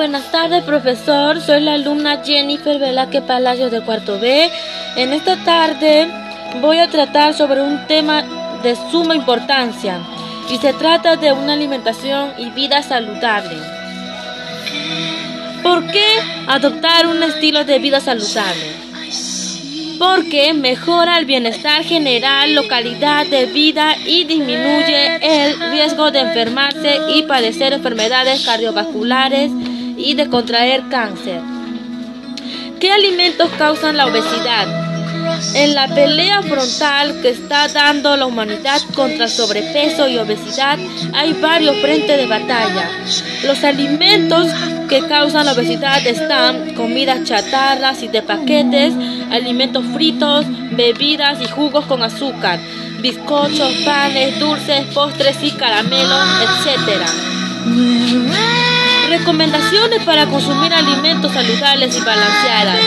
Buenas tardes, profesor. Soy la alumna Jennifer Velázquez Palacios de cuarto B. En esta tarde voy a tratar sobre un tema de suma importancia y se trata de una alimentación y vida saludable. ¿Por qué adoptar un estilo de vida saludable? Porque mejora el bienestar general, la calidad de vida y disminuye el riesgo de enfermarse y padecer enfermedades cardiovasculares y de contraer cáncer. ¿Qué alimentos causan la obesidad? En la pelea frontal que está dando la humanidad contra sobrepeso y obesidad, hay varios frentes de batalla. Los alimentos que causan la obesidad están comidas chatarras y de paquetes, alimentos fritos, bebidas y jugos con azúcar, bizcochos, panes, dulces, postres y caramelos, etc. Recomendaciones para consumir alimentos saludables y balanceadas.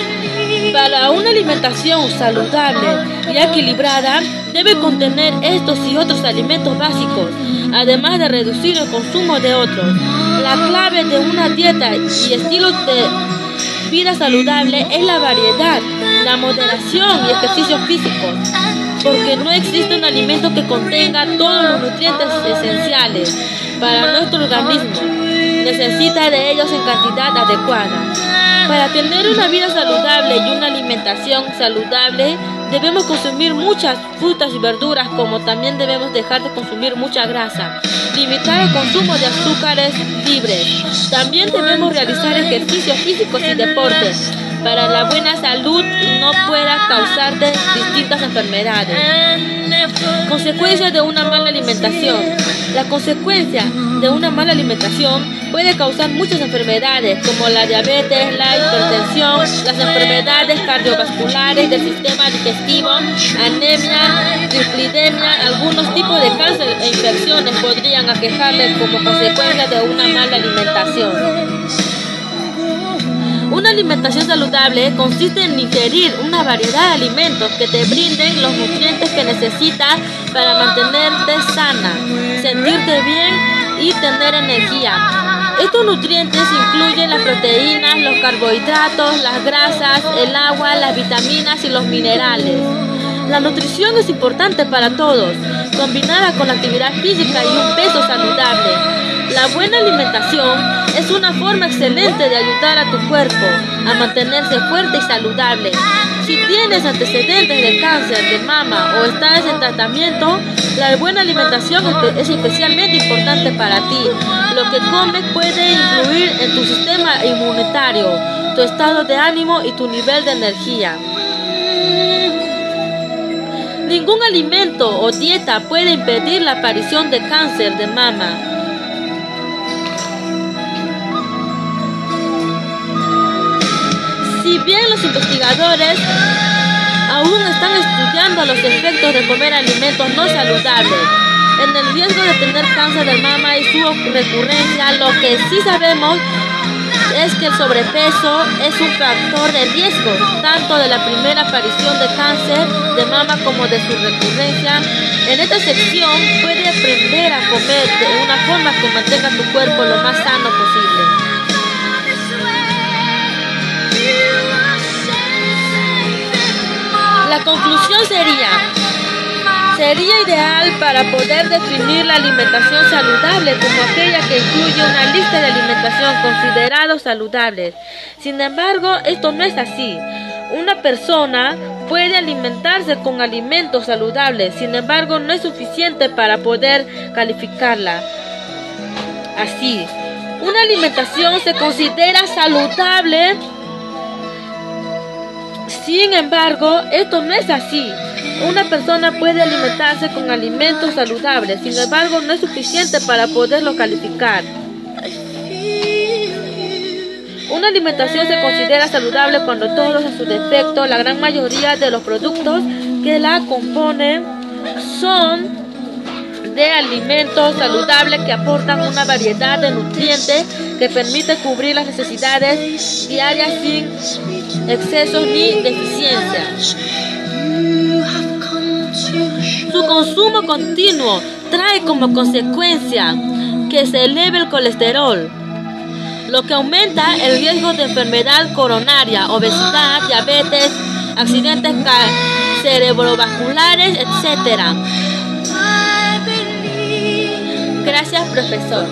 Para una alimentación saludable y equilibrada, debe contener estos y otros alimentos básicos, además de reducir el consumo de otros. La clave de una dieta y estilo de vida saludable es la variedad, la moderación y ejercicios físicos, porque no existe un alimento que contenga todos los nutrientes esenciales para nuestro organismo necesita de ellos en cantidad adecuada. Para tener una vida saludable y una alimentación saludable, debemos consumir muchas frutas y verduras, como también debemos dejar de consumir mucha grasa. Limitar el consumo de azúcares libres. También debemos realizar ejercicios físicos y deportes para la buena salud y no pueda causarte distintas enfermedades. Consecuencias de una mala alimentación. La consecuencia de una mala alimentación puede causar muchas enfermedades como la diabetes, la hipertensión, las enfermedades cardiovasculares del sistema digestivo, anemia, dislipidemia, algunos tipos de cáncer e infecciones podrían aquejarle como consecuencia de una mala alimentación. Alimentación saludable consiste en ingerir una variedad de alimentos que te brinden los nutrientes que necesitas para mantenerte sana, sentirte bien y tener energía. Estos nutrientes incluyen las proteínas, los carbohidratos, las grasas, el agua, las vitaminas y los minerales. La nutrición es importante para todos, combinada con la actividad física y un peso saludable. La buena alimentación es una forma excelente de ayudar a tu cuerpo a mantenerse fuerte y saludable. Si tienes antecedentes de cáncer de mama o estás en tratamiento, la buena alimentación es especialmente importante para ti. Lo que comes puede influir en tu sistema inmunitario, tu estado de ánimo y tu nivel de energía. Ningún alimento o dieta puede impedir la aparición de cáncer de mama. Los investigadores aún están estudiando los efectos de comer alimentos no saludables en el riesgo de tener cáncer de mama y su recurrencia, lo que sí sabemos es que el sobrepeso es un factor de riesgo tanto de la primera aparición de cáncer de mama como de su recurrencia. En esta sección puede aprender a comer de una forma que mantenga tu cuerpo lo más sano posible. Conclusión sería, sería ideal para poder definir la alimentación saludable como aquella que incluye una lista de alimentación considerados saludables. Sin embargo, esto no es así. Una persona puede alimentarse con alimentos saludables, sin embargo, no es suficiente para poder calificarla así. Una alimentación se considera saludable sin embargo, esto no es así. Una persona puede alimentarse con alimentos saludables, sin embargo, no es suficiente para poderlo calificar. Una alimentación se considera saludable cuando todos a su defecto, la gran mayoría de los productos que la componen son de alimentos saludables que aportan una variedad de nutrientes que permite cubrir las necesidades diarias sin excesos ni deficiencias. Su consumo continuo trae como consecuencia que se eleve el colesterol, lo que aumenta el riesgo de enfermedad coronaria, obesidad, diabetes, accidentes cerebrovasculares, etc. Gracias, profesor.